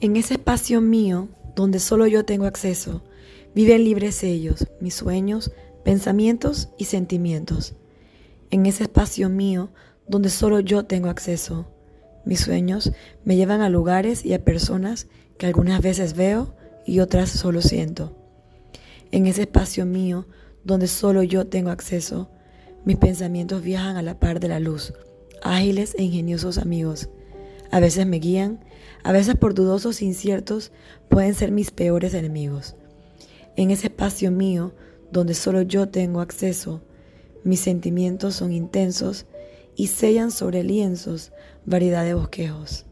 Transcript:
En ese espacio mío, donde solo yo tengo acceso, viven libres ellos, mis sueños, pensamientos y sentimientos. En ese espacio mío, donde solo yo tengo acceso, mis sueños me llevan a lugares y a personas que algunas veces veo y otras solo siento. En ese espacio mío, donde solo yo tengo acceso, mis pensamientos viajan a la par de la luz, ágiles e ingeniosos amigos. A veces me guían, a veces por dudosos e inciertos pueden ser mis peores enemigos. En ese espacio mío, donde solo yo tengo acceso, mis sentimientos son intensos y sellan sobre lienzos variedad de bosquejos.